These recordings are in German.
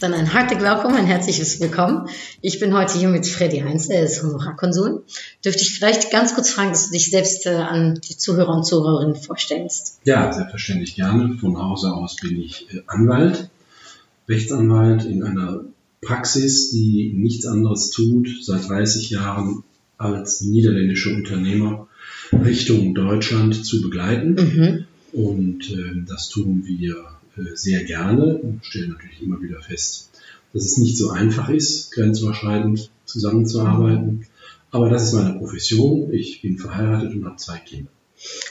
Dann ein hartlich willkommen, ein herzliches Willkommen. Ich bin heute hier mit Freddy Heinz, er ist Honorarkonsul. Dürfte ich vielleicht ganz kurz fragen, dass du dich selbst äh, an die Zuhörer und Zuhörerinnen vorstellst? Ja, selbstverständlich gerne. Von Hause aus bin ich äh, Anwalt, Rechtsanwalt in einer Praxis, die nichts anderes tut, seit 30 Jahren als niederländische Unternehmer Richtung Deutschland zu begleiten. Mhm. Und äh, das tun wir sehr gerne und stellen natürlich immer wieder fest, dass es nicht so einfach ist, grenzüberschreitend zusammenzuarbeiten. Aber das ist meine Profession. Ich bin verheiratet und habe zwei Kinder.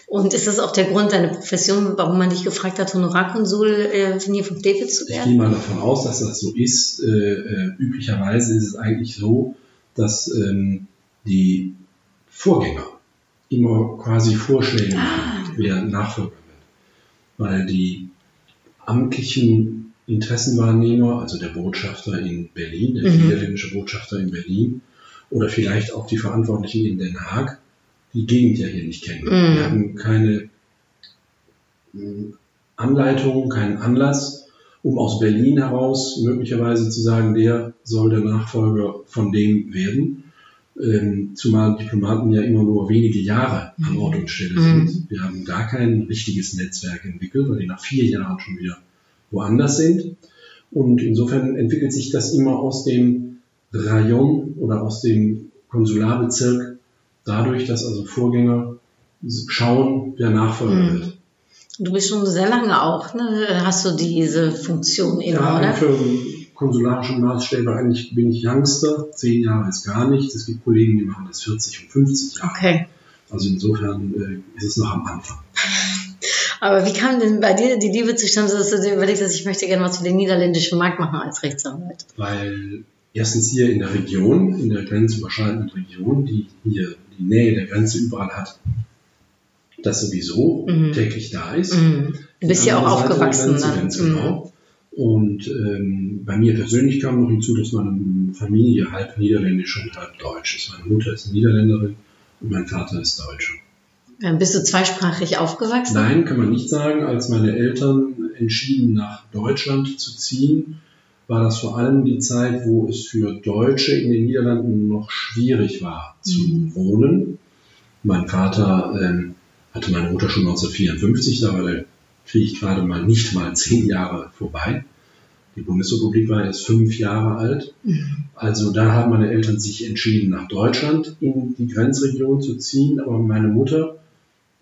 Und ist das auch der Grund deiner Profession, warum man dich gefragt hat, Honorarkonsul äh, von hier von David zu Ich gehe werden? mal davon aus, dass das so ist. Äh, äh, üblicherweise ist es eigentlich so, dass ähm, die Vorgänger immer quasi Vorschläge machen, wer Nachfolger wird. Weil die amtlichen Interessenwahrnehmer, also der Botschafter in Berlin, der Mhm. niederländische Botschafter in Berlin oder vielleicht auch die Verantwortlichen in Den Haag, die Gegend ja hier nicht kennen. Mhm. Wir haben keine mh, Anleitung, keinen Anlass, um aus Berlin heraus möglicherweise zu sagen, der soll der Nachfolger von dem werden. Ähm, zumal Diplomaten ja immer nur wenige Jahre an Ort und Stelle Mhm. sind. Wir haben gar kein richtiges Netzwerk entwickelt, weil die nach vier Jahren schon wieder woanders sind. Und insofern entwickelt sich das immer aus dem Rayon oder aus dem Konsularbezirk dadurch, dass also Vorgänger schauen, wer Nachfolger Mhm. wird. Du bist schon sehr lange auch, ne? Hast du diese Funktion inne, Ja, oder? für konsularische Maßstäbe eigentlich bin ich Youngster. Zehn Jahre ist gar nichts. Es gibt Kollegen, die machen das 40 und 50 Jahre. Okay. Also insofern äh, ist es noch am Anfang. Aber wie kam denn bei dir die Liebe zustande, dass du dir überlegt hast, ich möchte gerne was für den niederländischen Markt machen als Rechtsanwalt? Weil erstens hier in der Region, in der grenzüberschreitenden Region, die hier die Nähe der Grenze überall hat, das sowieso Mhm. täglich da ist. Mhm. Du bist ja auch Seite aufgewachsen. Grenze, Ne? Ganz Mhm. genau. Und ähm, bei mir persönlich kam noch hinzu, dass meine Familie halb niederländisch und halb deutsch ist. Meine Mutter ist Niederländerin und mein Vater ist Deutscher. Dann bist du zweisprachig aufgewachsen? Nein, kann man nicht sagen. Als meine Eltern entschieden, nach Deutschland zu ziehen, war das vor allem die Zeit, wo es für Deutsche in den Niederlanden noch schwierig war zu Mhm. wohnen. Mein Vater ähm, hatte meine Mutter schon 1954, da war der Krieg gerade mal nicht mal zehn Jahre vorbei. Die Bundesrepublik war erst fünf Jahre alt. Mhm. Also da haben meine Eltern sich entschieden, nach Deutschland in die Grenzregion zu ziehen. Aber meine Mutter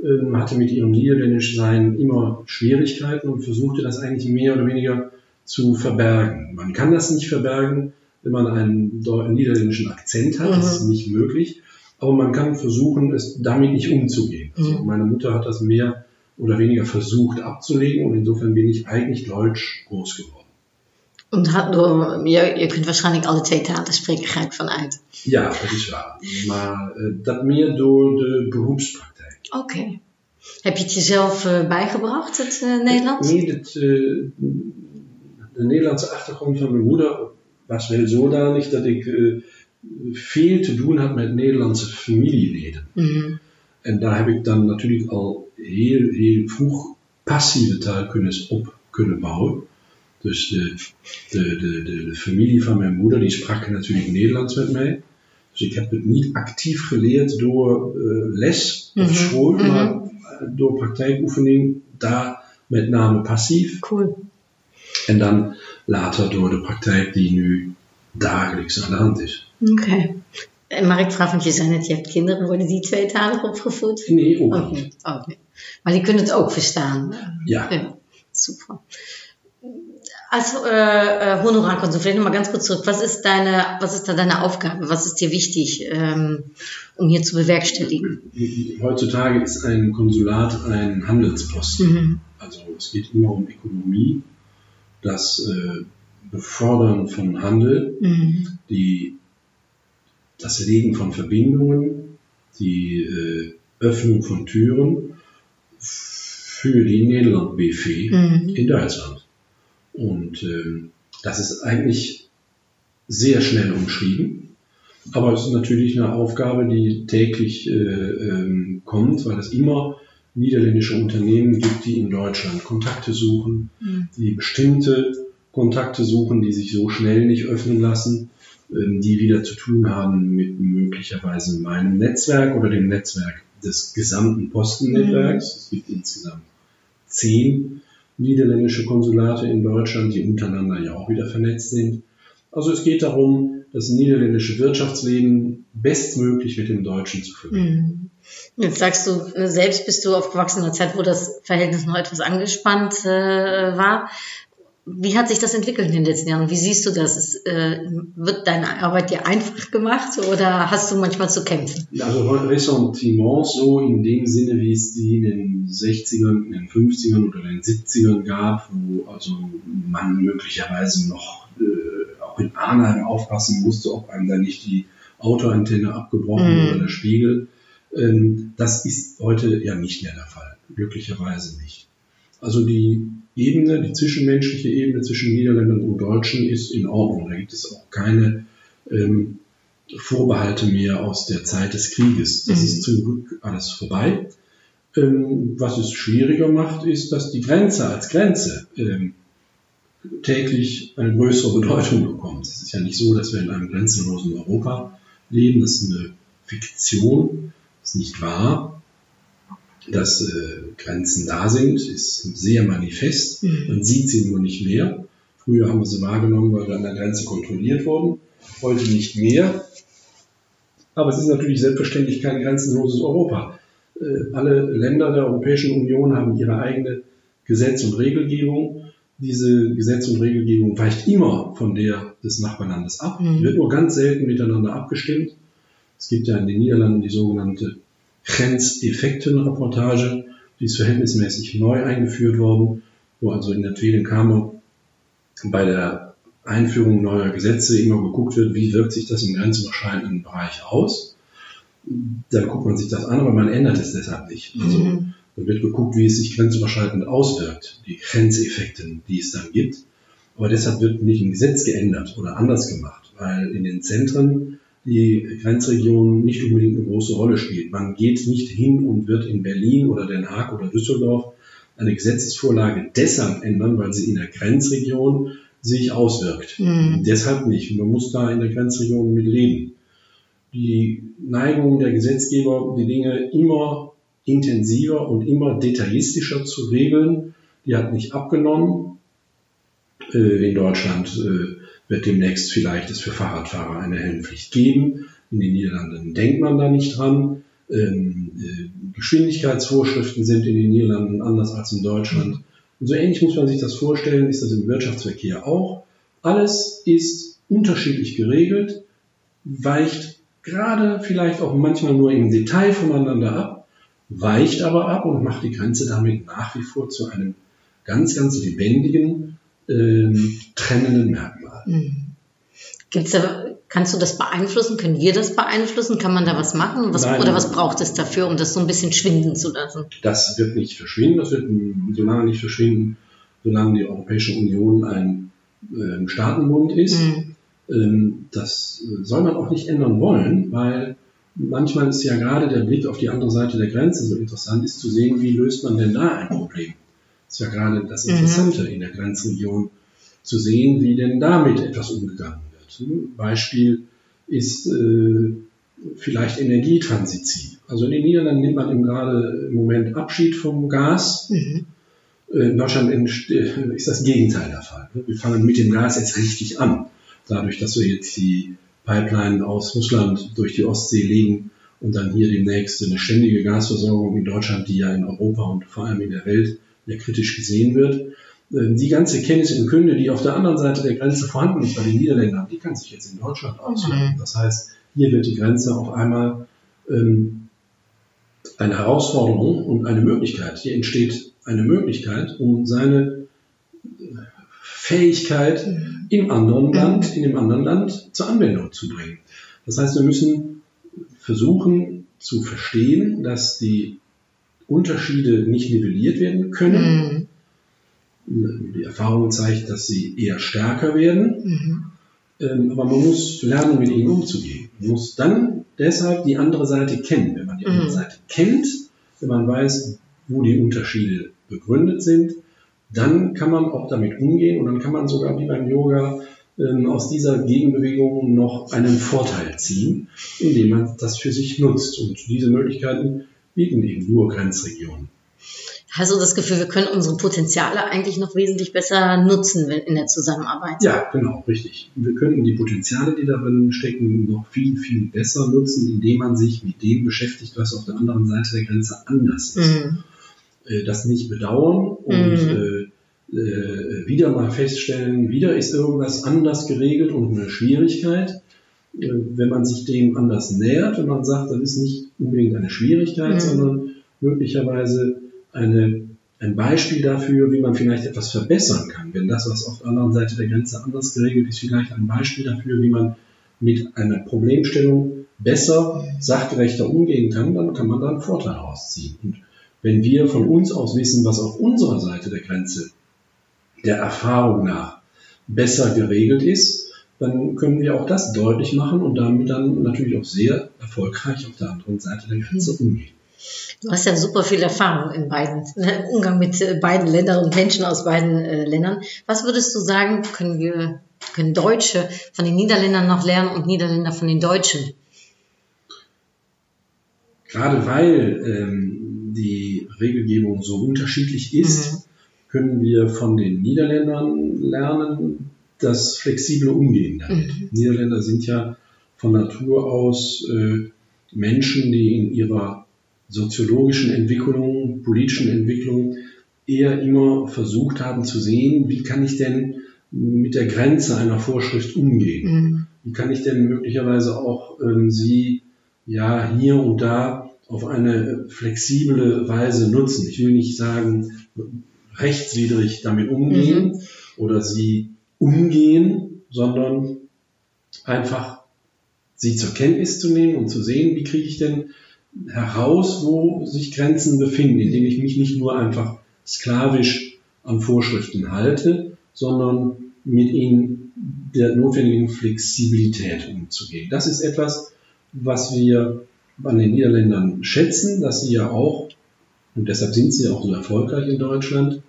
ähm, hatte mit ihrem Niederländischsein immer Schwierigkeiten und versuchte das eigentlich mehr oder weniger zu verbergen. Man kann das nicht verbergen, wenn man einen niederländischen Akzent hat. Das ist Mhm. nicht möglich. Aber man kann versuchen, es damit nicht umzugehen. Also Mhm. meine Mutter hat das mehr oder weniger versucht abzulegen und insofern bin ich eigentlich deutsch groß geworden. Und hat door, je, je kunt waarschijnlijk alle twee talen spreken, ga ik vanuit. Ja, dat is waar. Maar eh, dat meer door de beroepspraktijk. Oké. Heb je het jezelf eh, bijgebracht, het eh, Nederlands? Nee, dat, eh, de Nederlandse achtergrond van mijn moeder was wel zodanig dat ik veel te doen had met Nederlandse familieleden. Mhm. En daar heb ik dan natuurlijk al heel, heel vroeg passieve taalkundes op kunnen bouwen. Dus de, de, de, de, familie van mijn moeder, die sprak natuurlijk Nederlands met mij. Dus ik heb het niet actief geleerd door eh, les of Mhm, school, mhm. maar eh, door praktijkoefening, daar met name passief. Cool. En dan later door de praktijk die nu dagelijks aan de hand is. Oké. Maar ik vraag, want je zei net, je hebt kinderen, worden die tweetalig opgevoed? Nee, ook Ook niet. Ook niet. Maar die kunnen het ook verstaan. Ja. Ja, super. Als äh, äh, vielleicht nochmal ganz kurz zurück. Was ist deine, was ist da deine Aufgabe? Was ist dir wichtig, ähm, um hier zu bewerkstelligen? Heutzutage ist ein Konsulat ein Handelsposten. Mhm. Also es geht immer um Ökonomie, das äh, Befördern von Handel, Mhm. die, das Legen von Verbindungen, die äh, Öffnung von Türen für die Nederland BV Mhm. in Duitsland. Und ähm, das ist eigentlich sehr schnell umschrieben. Aber es ist natürlich eine Aufgabe, die täglich äh, ähm, kommt, weil es immer niederländische Unternehmen gibt, die in Deutschland Kontakte suchen, mhm. die bestimmte Kontakte suchen, die sich so schnell nicht öffnen lassen, die wieder zu tun haben mit möglicherweise meinem Netzwerk oder dem Netzwerk des gesamten Postennetzwerks. Mhm. Es gibt insgesamt zehn niederländische Konsulate in Deutschland, die untereinander ja auch wieder vernetzt sind. Also es geht darum, das niederländische Wirtschaftsleben bestmöglich mit dem Deutschen zu verbinden. Mhm. Jetzt sagst du, selbst bist du aufgewachsen in einer Zeit, wo das Verhältnis noch etwas angespannt äh, war. Wie hat sich das entwickelt in den letzten Jahren? Wie siehst du das? Ist, äh, wird deine Arbeit dir einfach gemacht oder hast du manchmal zu kämpfen? Also Ressentiments so in dem Sinne, wie es die in den 60ern, in den 50ern oder in den 70ern gab, wo also man möglicherweise noch äh, auch in Arnheim aufpassen musste, ob einem da nicht die Autoantenne abgebrochen mhm. oder der Spiegel. Ähm, das ist heute ja nicht mehr der Fall. Glücklicherweise nicht. Also die Ebene, die zwischenmenschliche Ebene zwischen Niederländern und Deutschen ist in Ordnung. Da gibt es auch keine ähm, Vorbehalte mehr aus der Zeit des Krieges. Das mhm. ist zum Glück alles vorbei. Ähm, was es schwieriger macht, ist, dass die Grenze als Grenze ähm, täglich eine größere Bedeutung bekommt. Es ist ja nicht so, dass wir in einem grenzenlosen Europa leben. Das ist eine Fiktion, das ist nicht wahr dass äh, Grenzen da sind, ist sehr manifest. Mhm. Man sieht sie nur nicht mehr. Früher haben wir sie wahrgenommen, weil wir an der Grenze kontrolliert wurden. Heute nicht mehr. Aber es ist natürlich selbstverständlich kein grenzenloses Europa. Äh, alle Länder der Europäischen Union haben ihre eigene Gesetz- und Regelgebung. Diese Gesetz- und Regelgebung weicht immer von der des Nachbarlandes ab, mhm. wird nur ganz selten miteinander abgestimmt. Es gibt ja in den Niederlanden die sogenannte Grenzeffektenreportage, die ist verhältnismäßig neu eingeführt worden, wo also in der Tweede Kammer bei der Einführung neuer Gesetze immer geguckt wird, wie wirkt sich das im grenzüberschreitenden Bereich aus. Dann guckt man sich das an, aber man ändert es deshalb nicht. Also mhm. dann wird geguckt, wie es sich grenzüberschreitend auswirkt, die Grenzeffekte, die es dann gibt. Aber deshalb wird nicht ein Gesetz geändert oder anders gemacht, weil in den Zentren die Grenzregion nicht unbedingt eine große Rolle spielt. Man geht nicht hin und wird in Berlin oder Den Haag oder Düsseldorf eine Gesetzesvorlage deshalb ändern, weil sie in der Grenzregion sich auswirkt. Mhm. Deshalb nicht. Man muss da in der Grenzregion mit leben. Die Neigung der Gesetzgeber, die Dinge immer intensiver und immer detailistischer zu regeln, die hat nicht abgenommen. Äh, in Deutschland äh, wird demnächst vielleicht es für Fahrradfahrer eine Helmpflicht geben. In den Niederlanden denkt man da nicht dran. Ähm, äh, Geschwindigkeitsvorschriften sind in den Niederlanden anders als in Deutschland. Und so ähnlich muss man sich das vorstellen, ist das im Wirtschaftsverkehr auch. Alles ist unterschiedlich geregelt, weicht gerade vielleicht auch manchmal nur im Detail voneinander ab, weicht aber ab und macht die Grenze damit nach wie vor zu einem ganz, ganz lebendigen, ähm, trennenden Merkmal. Mhm. Gibt's da, kannst du das beeinflussen? Können wir das beeinflussen? Kann man da was machen? Was, oder was braucht es dafür, um das so ein bisschen schwinden zu lassen? Das wird nicht verschwinden. Das wird solange nicht verschwinden, solange die Europäische Union ein äh, Staatenbund ist. Mhm. Ähm, das soll man auch nicht ändern wollen, weil manchmal ist ja gerade der Blick auf die andere Seite der Grenze so interessant, ist zu sehen, wie löst man denn da ein Problem. Das ist ja gerade das mhm. Interessante mhm. in der Grenzregion, zu sehen, wie denn damit etwas umgegangen wird. Ein Beispiel ist äh, vielleicht Energietransition. Also in den Niederlanden nimmt man eben gerade im Moment Abschied vom Gas. Mhm. Äh, in Deutschland äh, ist das Gegenteil der Fall. Wir fangen mit dem Gas jetzt richtig an. Dadurch, dass wir jetzt die Pipeline aus Russland durch die Ostsee legen und dann hier demnächst eine ständige Gasversorgung in Deutschland, die ja in Europa und vor allem in der Welt der kritisch gesehen wird. Ähm, die ganze Kenntnis und Kunde, die auf der anderen Seite der Grenze vorhanden ist bei den Niederländern, die kann sich jetzt in Deutschland auswirken. Mhm. Das heißt, hier wird die Grenze auf einmal ähm, eine Herausforderung und eine Möglichkeit. Hier entsteht eine Möglichkeit, um seine Fähigkeit mhm. im anderen mhm. Land, in dem anderen Land zur Anwendung zu bringen. Das heißt, wir müssen versuchen zu verstehen, dass die Unterschiede nicht nivelliert werden können. Die Erfahrung zeigt, dass sie eher stärker werden. Mhm. Ähm, aber man muss lernen, mit ihnen umzugehen. Man muss dann deshalb die andere Seite kennen. Wenn man die mhm. andere Seite kennt, wenn man weiß, wo die Unterschiede begründet sind, dann kann man auch damit umgehen und dann kann man sogar wie beim Yoga ähm, aus dieser Gegenbewegung noch einen Vorteil ziehen, indem man das für sich nutzt. Und diese Möglichkeiten bieten eben nur Grenzregionen. Hast du das Gefühl, wir können unsere Potenziale eigentlich noch wesentlich besser nutzen in der Zusammenarbeit? Ja, genau, richtig. Wir könnten die Potenziale, die darin stecken, noch viel, viel besser nutzen, indem man sich mit dem beschäftigt, was auf der anderen Seite der Grenze anders ist. Mhm. Äh, das nicht bedauern und mhm. äh, äh, wieder mal feststellen, wieder ist irgendwas anders geregelt und eine Schwierigkeit. Wenn man sich dem anders nähert und man sagt, das ist nicht unbedingt eine Schwierigkeit, mhm. sondern möglicherweise eine, ein Beispiel dafür, wie man vielleicht etwas verbessern kann. Wenn das, was auf der anderen Seite der Grenze anders geregelt ist, vielleicht ein Beispiel dafür, wie man mit einer Problemstellung besser, sachgerechter umgehen kann, dann kann man da einen Vorteil rausziehen. Und wenn wir von uns aus wissen, was auf unserer Seite der Grenze der Erfahrung nach besser geregelt ist, dann können wir auch das deutlich machen und damit dann natürlich auch sehr erfolgreich auf der anderen Seite der Grenze umgehen. Du hast ja super viel Erfahrung in beiden, ne, im Umgang mit äh, beiden Ländern und Menschen aus beiden äh, Ländern. Was würdest du sagen, können wir, können Deutsche von den Niederländern noch lernen und Niederländer von den Deutschen? Gerade weil ähm, die Regelgebung so unterschiedlich ist, mhm. können wir von den Niederländern lernen, das flexible Umgehen damit. Mhm. Niederländer sind ja von Natur aus äh, Menschen, die in ihrer soziologischen Entwicklungen, politischen Entwicklungen eher immer versucht haben zu sehen, wie kann ich denn mit der Grenze einer Vorschrift umgehen? Mhm. Wie kann ich denn möglicherweise auch ähm, sie ja hier und da auf eine flexible Weise nutzen? Ich will nicht sagen, rechtswidrig damit umgehen mhm. oder sie umgehen, sondern einfach sie zur Kenntnis zu nehmen und zu sehen, wie kriege ich denn heraus, wo sich Grenzen befinden, indem ich mich nicht nur einfach sklavisch an Vorschriften halte, sondern mit ihnen der notwendigen Flexibilität umzugehen. Das ist etwas, was wir an den Niederländern schätzen, dass sie ja auch, und deshalb sind sie auch so erfolgreich in Deutschland,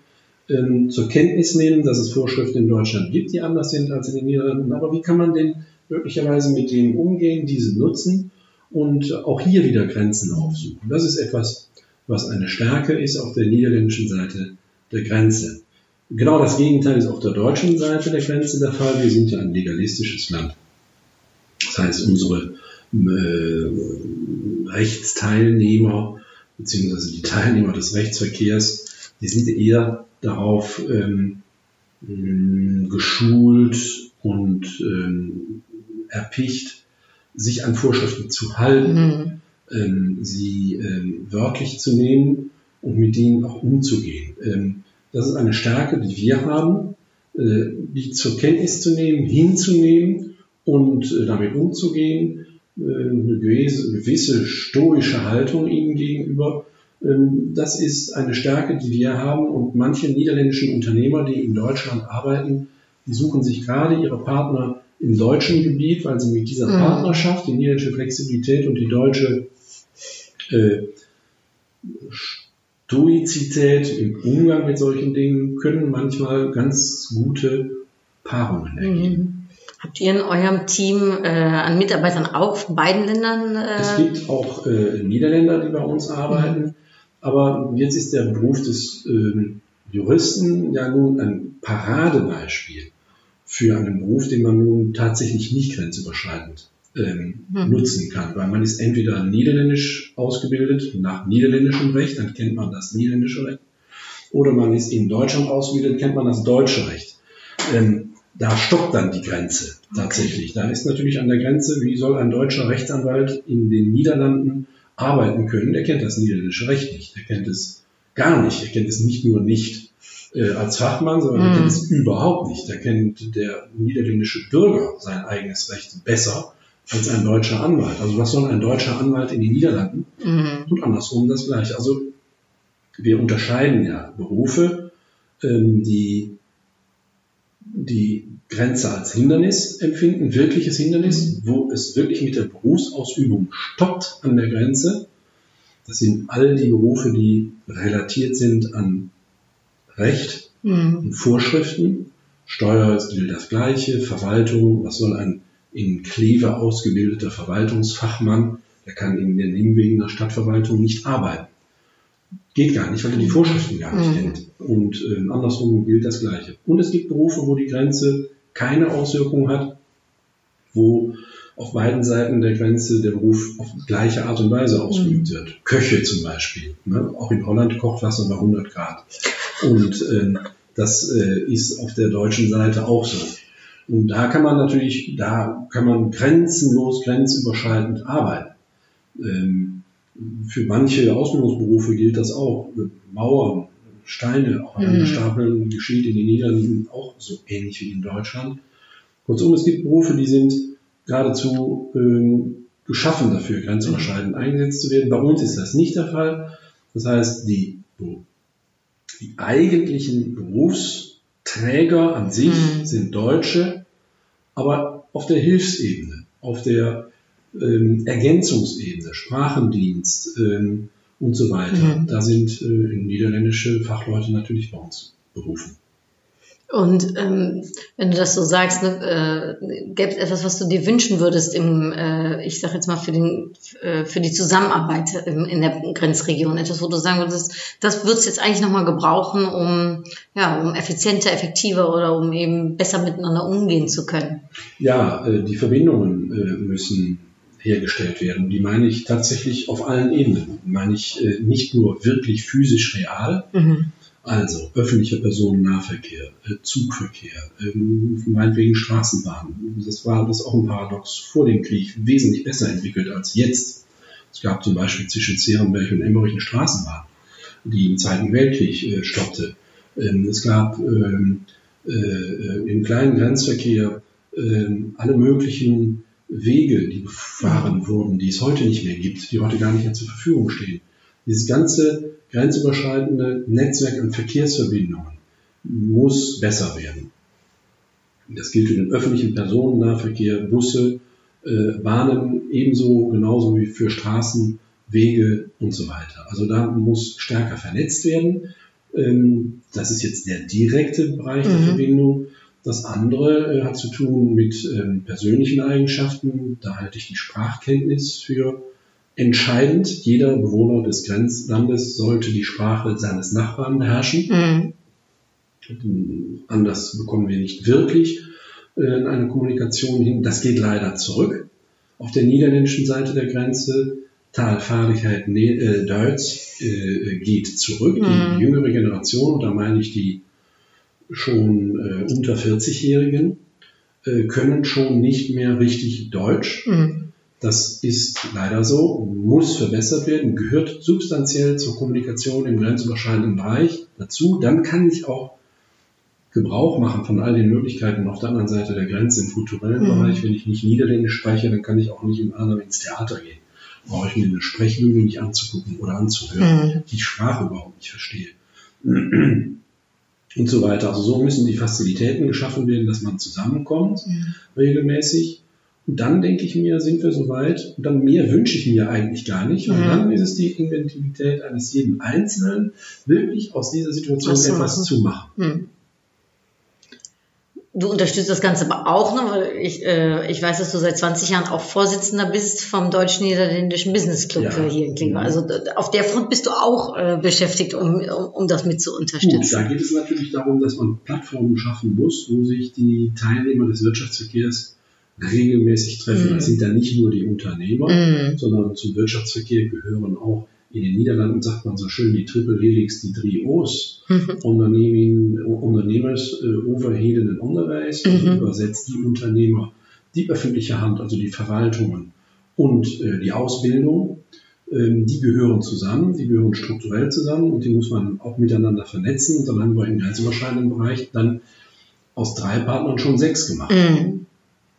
ähm, zur Kenntnis nehmen, dass es Vorschriften in Deutschland gibt, die anders sind als in den Niederlanden. Aber wie kann man denn möglicherweise mit denen umgehen, diese nutzen und auch hier wieder Grenzen aufsuchen. Das ist etwas, was eine Stärke ist auf der niederländischen Seite der Grenze. Genau das Gegenteil ist auf der deutschen Seite der Grenze der Fall. Wir sind ja ein legalistisches Land. Das heißt, unsere äh, Rechtsteilnehmer beziehungsweise die Teilnehmer des Rechtsverkehrs, die sind eher darauf ähm, geschult und ähm, erpicht, sich an Vorschriften zu halten, mhm. ähm, sie ähm, wörtlich zu nehmen und mit denen auch umzugehen. Ähm, das ist eine Stärke, die wir haben, äh, die zur Kenntnis zu nehmen, hinzunehmen und äh, damit umzugehen, äh, eine gewisse, gewisse stoische Haltung ihnen gegenüber. Ähm, das ist eine Stärke, die wir haben und manche niederländischen Unternehmer, die in Deutschland arbeiten, die suchen sich gerade ihre Partner im deutschen Gebiet, weil sie mit dieser mhm. Partnerschaft, die niederländische Flexibilität und die deutsche äh, Stoizität im Umgang mit solchen Dingen können manchmal ganz gute Paarungen ergeben. Mhm. Habt ihr in eurem Team äh, an Mitarbeitern auch von beiden Ländern? Äh es gibt auch äh, Niederländer, die bei uns arbeiten, mhm. aber jetzt ist der Beruf des ähm, Juristen ja nun ein Paradebeispiel für einen Beruf, den man nun tatsächlich nicht grenzüberschreitend ähm, hm. nutzen kann, weil man ist entweder niederländisch ausgebildet nach niederländischem Recht, dann kennt man das niederländische Recht, oder man ist in Deutschland ausgebildet, kennt man das deutsche Recht. Ähm, da stoppt dann die Grenze tatsächlich. Okay. Da ist natürlich an der Grenze, wie soll ein deutscher Rechtsanwalt in den Niederlanden arbeiten können? Der kennt das niederländische Recht nicht. Der kennt es gar nicht. Er kennt es nicht nur nicht äh, als Fachmann, sondern mm. er kennt es überhaupt nicht. Da kennt der niederländische Bürger sein eigenes Recht besser als ein deutscher Anwalt. Also was soll ein deutscher Anwalt in den Niederlanden? Mm. Und andersrum das gleiche. Also wir unterscheiden ja Berufe ähm, die die Grenze als Hindernis empfinden, wirkliches Hindernis, wo es wirklich mit der Berufsausübung stoppt an der Grenze. Das sind all die Berufe, die relatiert sind an Recht Mhm. und Vorschriften. Steuer gilt das Gleiche, Verwaltung, was soll ein in Kleve ausgebildeter Verwaltungsfachmann, der kann in den Nebenwegen der Stadtverwaltung nicht arbeiten. Geht gar nicht, weil er die Vorschriften gar nicht Mhm. kennt. Und äh, andersrum gilt das Gleiche. Und es gibt Berufe, wo die Grenze keine Auswirkung hat, wo auf beiden Seiten der Grenze der Beruf auf gleiche Art und Weise ausgeübt wird. Köche zum Beispiel. Ne? Auch in Holland kocht Wasser bei 100 Grad. Und ähm, das äh, ist auf der deutschen Seite auch so. Und da kann man natürlich, da kann man grenzenlos, grenzüberschreitend arbeiten. Ähm, für manche Ausbildungsberufe gilt das auch. Mauern, Steine aufeinander Mhm. stapeln geschieht in den Niederlanden auch so ähnlich wie in Deutschland. Kurzum, es gibt Berufe, die sind geradezu ähm, geschaffen dafür, grenzüberschreitend eingesetzt zu werden. Bei uns ist das nicht der Fall. Das heißt, die, die eigentlichen Berufsträger an sich Mhm. sind Deutsche, aber auf der Hilfsebene, auf der ähm, Ergänzungsebene, Sprachendienst ähm, und so weiter, Mhm. da sind äh, niederländische Fachleute natürlich bei uns berufen. Und ähm, wenn du das so sagst, ne, äh, gäbe es etwas, was du dir wünschen würdest im, äh, ich sag jetzt mal für den, äh, für die Zusammenarbeit im, in der Grenzregion, etwas, wo du sagen würdest, das würdest du jetzt eigentlich nochmal gebrauchen, um ja, um effizienter, effektiver oder um eben besser miteinander umgehen zu können. Ja, äh, die Verbindungen äh, müssen hergestellt werden. Die meine ich tatsächlich auf allen Ebenen. Die meine ich äh, nicht nur wirklich physisch real, Mhm. Also öffentlicher Personennahverkehr, äh, Zugverkehr, ähm, meinetwegen Straßenbahn. Das war das auch ein Paradox vor dem Krieg wesentlich besser entwickelt als jetzt. Es gab zum Beispiel zwischen Zerenberg und Emmerich eine Straßenbahn, die im Zweiten Weltkrieg äh, stoppte. Ähm, es gab ähm, äh, im kleinen Grenzverkehr alle möglichen Wege, die befahren wurden, die es heute nicht mehr gibt, die heute gar nicht mehr zur Verfügung stehen. Dieses ganze grenzüberschreitende Netzwerk an Verkehrsverbindungen muss besser werden. Das gilt für den öffentlichen Personennahverkehr, Busse, äh, Bahnen ebenso, genauso wie für Straßen, Wege und so weiter. Also da muss stärker vernetzt werden. Ähm, das ist jetzt der direkte Bereich der Mhm. Verbindung. Das andere äh, hat zu tun mit ähm, persönlichen Eigenschaften. Da halte ich die Sprachkenntnis für entscheidend. Jeder Bewohner des Grenzlandes sollte die Sprache seines Nachbarn beherrschen. Mhm. Anders bekommen wir nicht wirklich äh, eine Kommunikation hin. Das geht leider zurück. Auf der niederländischen Seite der Grenze, Talfahrigkeit äh, Deutsch, äh, geht zurück. Mhm. Die jüngere Generation, und da meine ich die schon äh, unter 40-Jährigen, äh, können schon nicht mehr richtig Deutsch. Mhm. Das ist leider so, muss verbessert werden, gehört substanziell zur Kommunikation im grenzüberschreitenden Bereich dazu. Dann kann ich auch Gebrauch machen von all den Möglichkeiten auf der anderen Seite der Grenze im kulturellen Mhm. Bereich. Wenn ich nicht Niederländisch spreche, dann kann ich auch nicht in Adam ins Theater gehen. Brauche ich mir eine Sprechbühne nicht anzugucken oder anzuhören, Mhm. die Sprache überhaupt nicht verstehe. Und so weiter. Also so müssen die Fazilitäten geschaffen werden, dass man zusammenkommt Mhm. regelmäßig. Und dann denke ich mir, sind wir soweit. Und dann mehr wünsche ich mir eigentlich gar nicht. Und Mhm. dann ist es die Inventivität eines jeden Einzelnen, wirklich aus dieser Situation zu etwas zu machen. Hm. Du unterstützt das Ganze aber auch noch, weil ich, äh, ich weiß, dass du seit 20 Jahren auch Vorsitzender bist vom Deutsch-Niederländischen Business Club Ja. hier in Klingel. Mhm. Also auf der Front bist du auch äh, beschäftigt, um, um, um das mit zu Gut, unterstützen. da geht es natürlich darum, dass man Plattformen schaffen muss, wo sich die Teilnehmer des Wirtschaftsverkehrs regelmäßig treffen. Mhm. Das sind dann nicht nur die Unternehmer, Mhm. sondern zum Wirtschaftsverkehr gehören auch in den Niederlanden, sagt man so schön, die Triple Helix, die drie O's. Onderneming, Ondernemers, äh, Overheden en Onderwijs, also Mhm. übersetzt die Unternehmer, die öffentliche Hand, also die Verwaltungen und äh, die Ausbildung, ähm, die gehören zusammen, die gehören strukturell zusammen und die muss man auch miteinander vernetzen. Und dann haben wir im grenzüberschreitenden Bereich dann aus drei Partnern schon sechs gemacht. Mhm.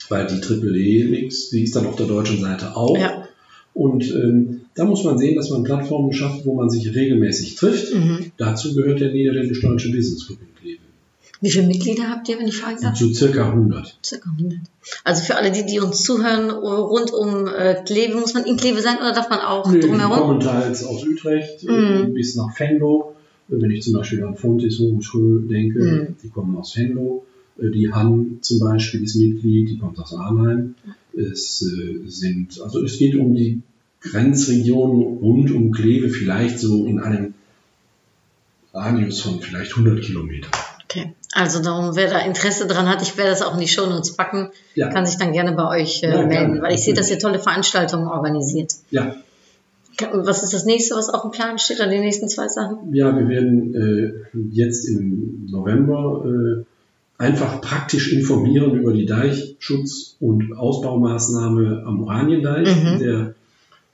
Weil die Triple Helix, die ist dann auf der deutschen Seite auch. Ja. Und ähm, da muss man sehen, dass man Plattformen schafft, wo man sich regelmäßig trifft. Mhm. Dazu gehört der Niederländisch-Deutsche Business Club in Kleve. Wie viele Mitglieder habt ihr, wenn ich fragen darf? So circa 100. Circa 100. Also für alle, die, die uns zuhören, rund um äh, Kleve, muss man in Kleve sein oder darf man auch Nee, die drumherum? kommen teils aus Utrecht äh, Mhm. bis nach Venlo. Wenn ich zum Beispiel an Fontes Hochschule denke, Mhm. die kommen aus Venlo. Äh, Die Han zum Beispiel ist Mitglied, die kommt aus Arnheim. Es äh, sind, also es geht um die Grenzregionen rund um Kleve, vielleicht so in einem Radius von vielleicht 100 Kilometern. Okay. Also darum, wer da Interesse dran hat, ich werde das auch in die Shownotes packen, Ja. kann sich dann gerne bei euch äh, Ja, gerne. melden, weil ich sehe, dass ihr tolle Veranstaltungen organisiert. Ja, Was ist das nächste, was auf dem Plan steht, oder die nächsten zwei Sachen? Ja, wir werden äh, jetzt im November äh, einfach praktisch informieren über die Deichschutz- und Ausbaumaßnahme am Oraniendeich, Mhm. der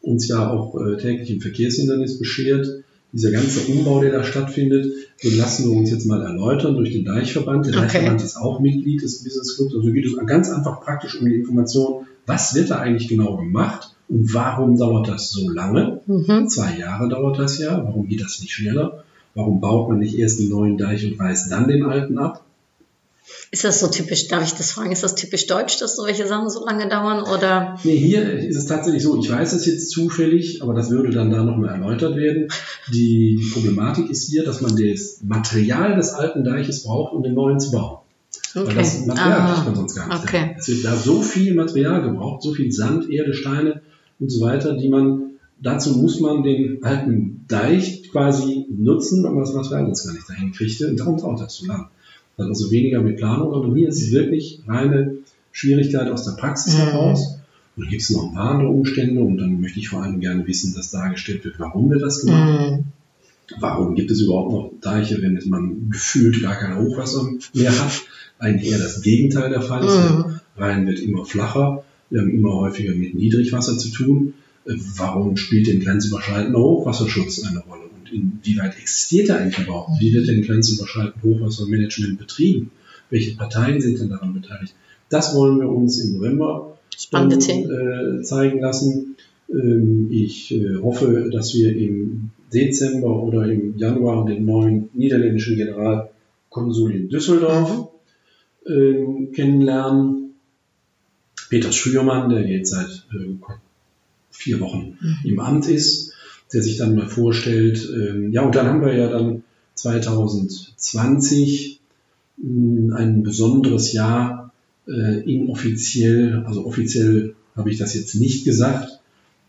uns ja auch äh, täglich im Verkehrshindernis beschert. Dieser ganze Umbau, der da stattfindet, den lassen wir uns jetzt mal erläutern durch den Deichverband. Der Okay. Deichverband ist auch Mitglied des Business Clubs. Also geht es ganz einfach praktisch um die Information, was wird da eigentlich genau gemacht und warum dauert das so lange? Mhm. Zwei Jahre dauert das ja. Warum geht das nicht schneller? Warum baut man nicht erst den neuen Deich und reißt dann den alten ab? Ist das so typisch, darf ich das fragen, ist das typisch deutsch, dass solche Sachen so lange dauern oder? Nee, hier ist es tatsächlich so, ich weiß es jetzt zufällig, aber das würde dann da nochmal erläutert werden. Die, die Problematik ist hier, dass man das Material des alten Deiches braucht, um den neuen zu bauen. Weil das Material Ah, kriegt man sonst gar nicht. okay. Es wird da so viel Material gebraucht, so viel Sand, Erde, Steine und so weiter, die man, dazu muss man den alten Deich quasi nutzen, aber das Material jetzt gar nicht dahin kriegte und darum dauert das so lang. Dann also weniger mit Planung, aber hier ist es wirklich reine Schwierigkeit aus der Praxis Mhm. heraus. Und dann gibt es noch ein paar andere Umstände und dann möchte ich vor allem gerne wissen, dass dargestellt wird, warum wird das gemacht. Mhm. Warum gibt es überhaupt noch Deiche, wenn man gefühlt gar kein Hochwasser mehr hat? Eigentlich eher das Gegenteil der Fall ist. Mhm. Der Rhein wird immer flacher, wir haben immer häufiger mit Niedrigwasser zu tun. Warum spielt denn grenzüberschreitender Hochwasserschutz eine Rolle? Inwieweit existiert er eigentlich überhaupt? Wie wird denn grenzüberschreitend Hochwassermanagement betrieben? Welche Parteien sind denn daran beteiligt? Das wollen wir uns im November Themen. äh, zeigen lassen. Ähm, ich äh, hoffe, dass wir im Dezember oder im Januar den neuen niederländischen Generalkonsul in Düsseldorf ähm, kennenlernen. Peter Schürmann, der jetzt seit äh, vier Wochen im Amt ist, der sich dann mal vorstellt. Ähm, ja, und dann haben wir ja dann 2020 mh, ein besonderes Jahr äh, inoffiziell, also offiziell habe ich das jetzt nicht gesagt,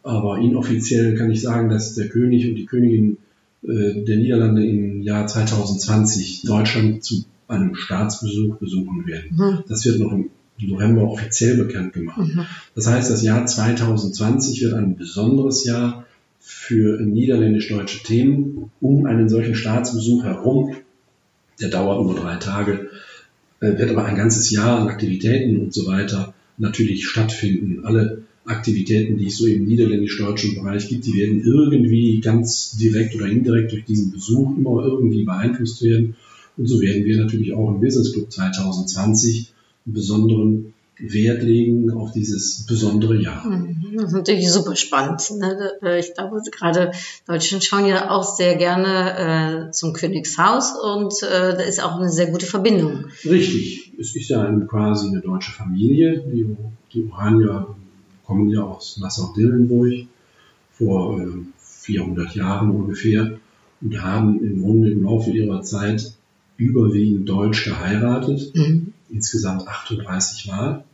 aber inoffiziell kann ich sagen, dass der König und die Königin äh, der Niederlande im Jahr 2020 Deutschland zu einem Staatsbesuch besuchen werden. Mhm. Das wird noch im November offiziell bekannt gemacht. Mhm. Das heißt, das Jahr 2020 wird ein besonderes Jahr für niederländisch-deutsche Themen um einen solchen Staatsbesuch herum. Der dauert nur drei Tage, äh, wird aber ein ganzes Jahr an Aktivitäten und so weiter natürlich stattfinden. Alle Aktivitäten, die es so im niederländisch-deutschen Bereich gibt, die werden irgendwie ganz direkt oder indirekt durch diesen Besuch immer irgendwie beeinflusst werden. Und so werden wir natürlich auch im Business Club 2020 einen besonderen Wert legen auf dieses besondere Jahr. Mhm, Das ist natürlich super spannend. Ne? Äh, Ich glaube, gerade Deutschen schauen ja auch sehr gerne äh, zum Königshaus und äh, da ist auch eine sehr gute Verbindung. Richtig, es ist ja eine, quasi eine deutsche Familie. Die, die Oranier kommen ja aus Nassau-Dillenburg vor äh, 400 Jahren ungefähr und haben im Grunde im Laufe ihrer Zeit überwiegend deutsch geheiratet, Mhm. Insgesamt 38 Mal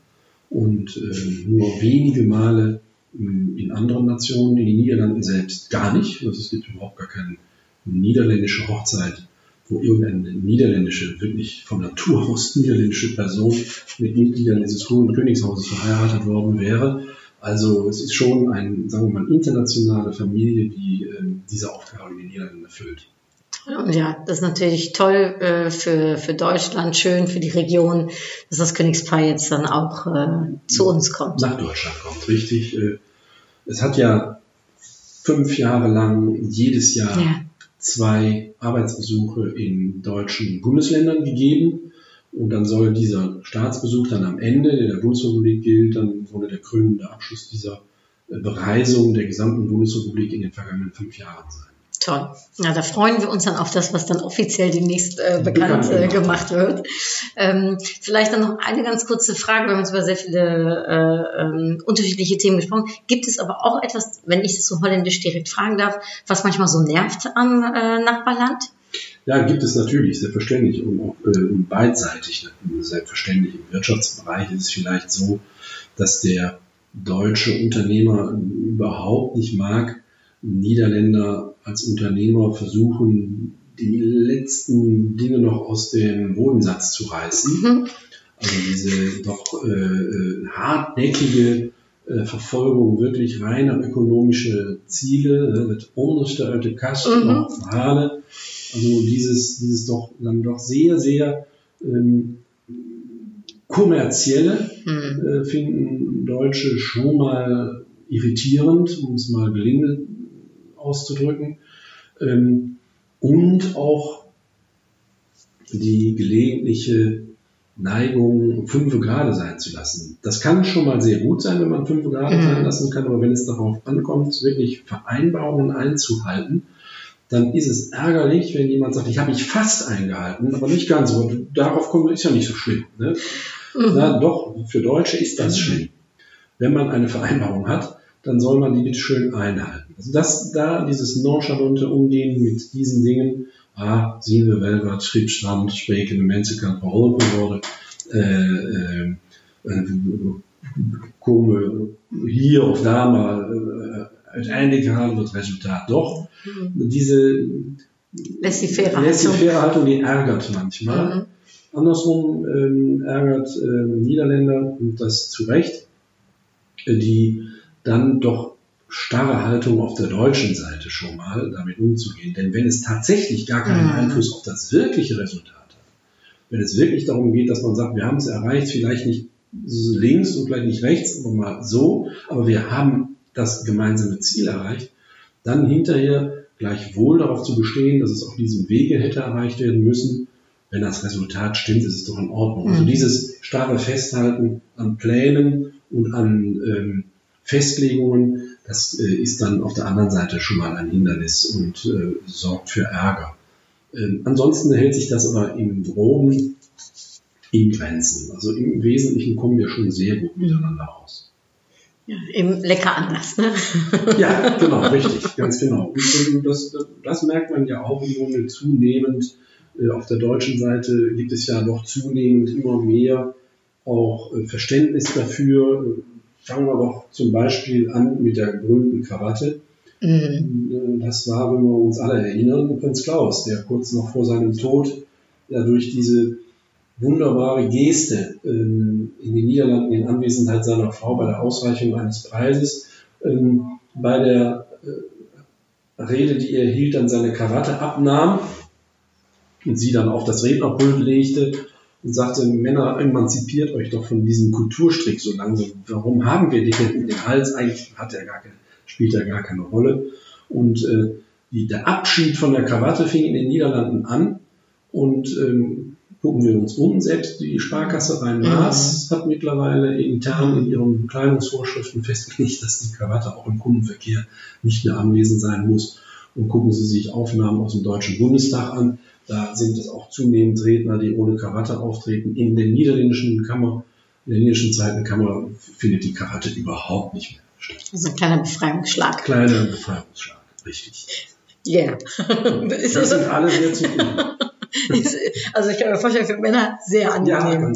und äh, nur wenige Male ähm, in anderen Nationen, in den Niederlanden selbst gar nicht. Also es gibt überhaupt gar keine niederländische Hochzeit, wo irgendeine niederländische, wirklich von Natur aus niederländische Person mit Mitgliedern dieses hohen Königshauses verheiratet worden wäre. Also es ist schon eine, sagen wir mal, internationale Familie, die äh, diese Aufgabe in den Niederlanden erfüllt. Ja, das ist natürlich toll äh, für, für Deutschland, schön für die Region, dass das Königspaar jetzt dann auch äh, zu uns kommt. nach Deutschland kommt, richtig. Äh, Es hat ja fünf Jahre lang jedes Jahr Ja. zwei Arbeitsbesuche in deutschen Bundesländern gegeben. Und dann soll dieser Staatsbesuch dann am Ende, der der Bundesrepublik gilt, dann wurde der krönende Abschluss dieser Bereisung der gesamten Bundesrepublik in den vergangenen fünf Jahren sein. Toll. Ja, da freuen wir uns dann auf das, was dann offiziell demnächst äh, bekannt äh, gemacht wird. Ähm, vielleicht dann noch eine ganz kurze Frage. Wir haben jetzt über sehr viele äh, ähm, unterschiedliche Themen gesprochen. Gibt es aber auch etwas, wenn ich das so holländisch direkt fragen darf, was manchmal so nervt am äh, Nachbarland? Ja, gibt es natürlich, selbstverständlich und auch äh, und beidseitig. Selbstverständlich im Wirtschaftsbereich ist es vielleicht so, dass der deutsche Unternehmer überhaupt nicht mag, Niederländer als Unternehmer versuchen, die letzten Dinge noch aus dem Bodensatz zu reißen. Mhm. Also diese doch äh, äh hartnäckige äh, Verfolgung wirklich reiner ökonomische Ziele, ne, mit onderste uit de kast mhm. Verhalen. Also dieses, dieses doch dann doch sehr, sehr ähm, kommerzielle mhm. äh, finden Deutsche schon mal irritierend, um es mal gelinde auszudrücken. Ähm, und auch die gelegentliche Neigung, fünf Grade sein zu lassen. Das kann schon mal sehr gut sein, wenn man fünf Grade mhm. sein lassen kann, aber wenn es darauf ankommt, wirklich Vereinbarungen einzuhalten, dann ist es ärgerlich, wenn jemand sagt, ich habe mich fast eingehalten, aber nicht ganz. Aber darauf kommt, ist ja nicht so schlimm. Ne? Mhm. Na, doch, für Deutsche ist das mhm. schlimm. Wenn man eine Vereinbarung hat, dann soll man die bitte schön einhalten. Also das, da dieses nonchalante Umgehen mit diesen Dingen, ah, wel wat schipstrand, sprekende mensen kan geholpen worden, äh, äh, komen hier of daar maar äh, uiteindelijk halen we het resultaat doch. Mhm. Diese laissez-faire laissez Haltung, die ärgert manchmal. Mhm. Andersrum ähm, ärgert ähm, Niederländer, und das zu Recht, die dann doch starre Haltung auf der deutschen Seite schon mal, damit umzugehen. Denn wenn es tatsächlich gar keinen mhm. Einfluss auf das wirkliche Resultat hat, wenn es wirklich darum geht, dass man sagt, wir haben es erreicht, vielleicht nicht links und vielleicht nicht rechts, aber mal so, aber wir haben das gemeinsame Ziel erreicht, dann hinterher gleichwohl darauf zu bestehen, dass es auf diesem Wege hätte erreicht werden müssen, wenn das Resultat stimmt, ist es doch in Ordnung. Also mhm. Also dieses starre Festhalten an Plänen und an ähm, Festlegungen, das äh, ist dann auf der anderen Seite schon mal ein Hindernis und äh, sorgt für Ärger. Ähm, ansonsten hält sich das aber im Groben in Grenzen. Also im Wesentlichen kommen wir schon sehr gut miteinander aus. Ja, Im lecker anders, ne? ja, genau, richtig, ganz genau. Und das, das merkt man ja auch im Grunde zunehmend. Äh, auf der deutschen Seite gibt es ja noch zunehmend immer mehr auch äh, Verständnis dafür, Fangen wir doch zum Beispiel an mit der berühmten Krawatte. Mhm. Das war, wenn wir uns alle erinnern, Prinz Klaus, der kurz noch vor seinem Tod ja durch diese wunderbare Geste ähm, in den Niederlanden in Anwesenheit seiner Frau bei der Ausreichung eines Preises ähm, bei der äh, Rede, die er hielt, dann seine Krawatte abnahm und sie dann auf das Rednerpult legte und sagte, Männer, emanzipiert euch doch von diesem Kulturstrick so langsam. Warum haben wir die hinten den Hals? Eigentlich hat er gar keine, spielt er gar keine Rolle. Und äh, die, der Abschied von der Krawatte fing in den Niederlanden an. Und ähm, gucken wir uns um. Selbst die Sparkasse Rhein-Maas mhm. hat mittlerweile intern in ihren Bekleidungsvorschriften festgelegt, dass die Krawatte auch im Kundenverkehr nicht mehr anwesend sein muss. Und gucken Sie sich Aufnahmen aus dem Deutschen Bundestag an. Da sind es auch zunehmend Redner, die ohne Krawatte auftreten. In der niederländischen Kammer, in der niederländischen Zeitenkammer findet die Krawatte überhaupt nicht mehr statt. Also ein kleiner Befreiungsschlag. Kleiner Befreiungsschlag, richtig. Ja. Yeah. das, das sind alle sehr zufrieden. Also ich kann mir vorstellen, für Männer sehr angenehm.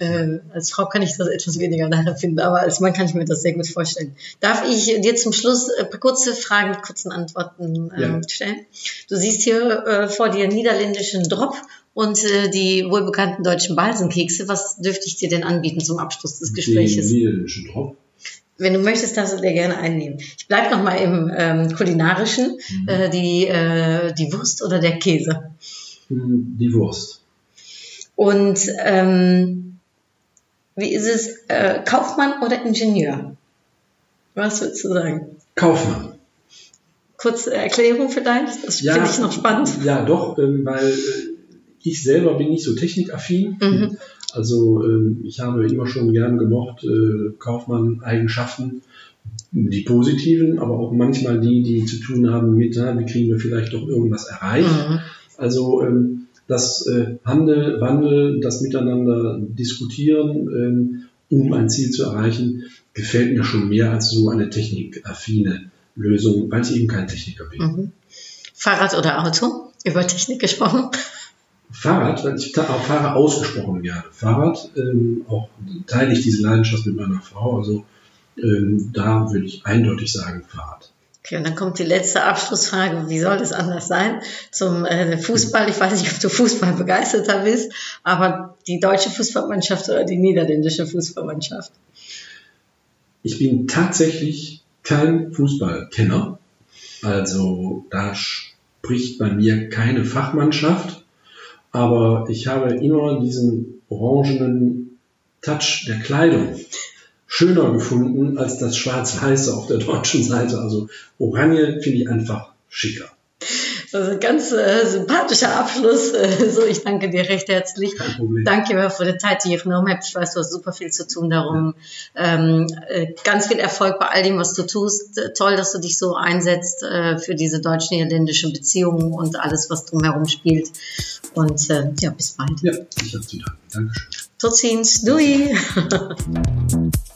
Ja, äh, als Frau kann ich das etwas weniger nachempfinden, aber als Mann kann ich mir das sehr gut vorstellen. Darf ich dir zum Schluss ein paar kurze Fragen mit kurzen Antworten äh, ja. stellen? Du siehst hier äh, vor dir niederländischen Drop und äh, die wohlbekannten deutschen Balsenkekse. Was dürfte ich dir denn anbieten zum Abschluss des Gesprächs? Den niederländischen Drop? wenn du möchtest, darfst du dir gerne einnehmen. Ich bleibe noch mal im ähm, kulinarischen, mhm. äh, die äh, die Wurst oder der Käse die Wurst. Und ähm, wie ist es, äh, Kaufmann oder Ingenieur? Was würdest du sagen? Kaufmann. Kurze Erklärung vielleicht, das ja, finde ich noch spannend. Ja, doch, ähm, weil äh, ich selber bin nicht so technikaffin. Mhm. Also ähm, ich habe immer schon gern gemocht, äh, Kaufmann-Eigenschaften die positiven, aber auch manchmal die, die zu tun haben mit, na, wie kriegen wir vielleicht doch irgendwas erreicht. Mhm. Also ähm, das äh, Handel, Wandel, das Miteinander diskutieren, ähm, um ein Ziel zu erreichen, gefällt mir schon mehr als so eine technikaffine Lösung, weil ich eben kein Techniker bin. Mhm. Fahrrad oder Auto? Über Technik gesprochen. Fahrrad, ich fahre ausgesprochen gerne Fahrrad, ähm, auch teile ich diese Leidenschaft mit meiner Frau, also ähm, da würde ich eindeutig sagen Fahrrad. Okay, und dann kommt die letzte Abschlussfrage. Wie soll das anders sein? Zum äh, Fußball. Ich weiß nicht, ob du Fußball begeisterter bist, aber die deutsche Fußballmannschaft oder die niederländische Fußballmannschaft? Ich bin tatsächlich kein Fußballkenner. Also da spricht bei mir keine Fachmannschaft. Aber ich habe immer diesen orangenen Touch der Kleidung schöner gefunden als das Schwarz-Weiße auf der deutschen Seite. Also Oranje finde ich einfach schicker. Das ist ein ganz äh, sympathischer Abschluss. So, ich danke dir recht herzlich. Kein Problem. Danke für die Zeit, die ihr genommen habt. Ich weiß, du hast super viel zu tun darum. Ähm, äh, ganz viel Erfolg bei all dem, was du tust. Toll, dass du dich so einsetzt äh, für diese deutsch-niederländischen Beziehungen und alles, was drumherum spielt. Und äh, ja, bis bald. Ja, ich habe zu danken. Dankeschön. Tot ziens. Doei.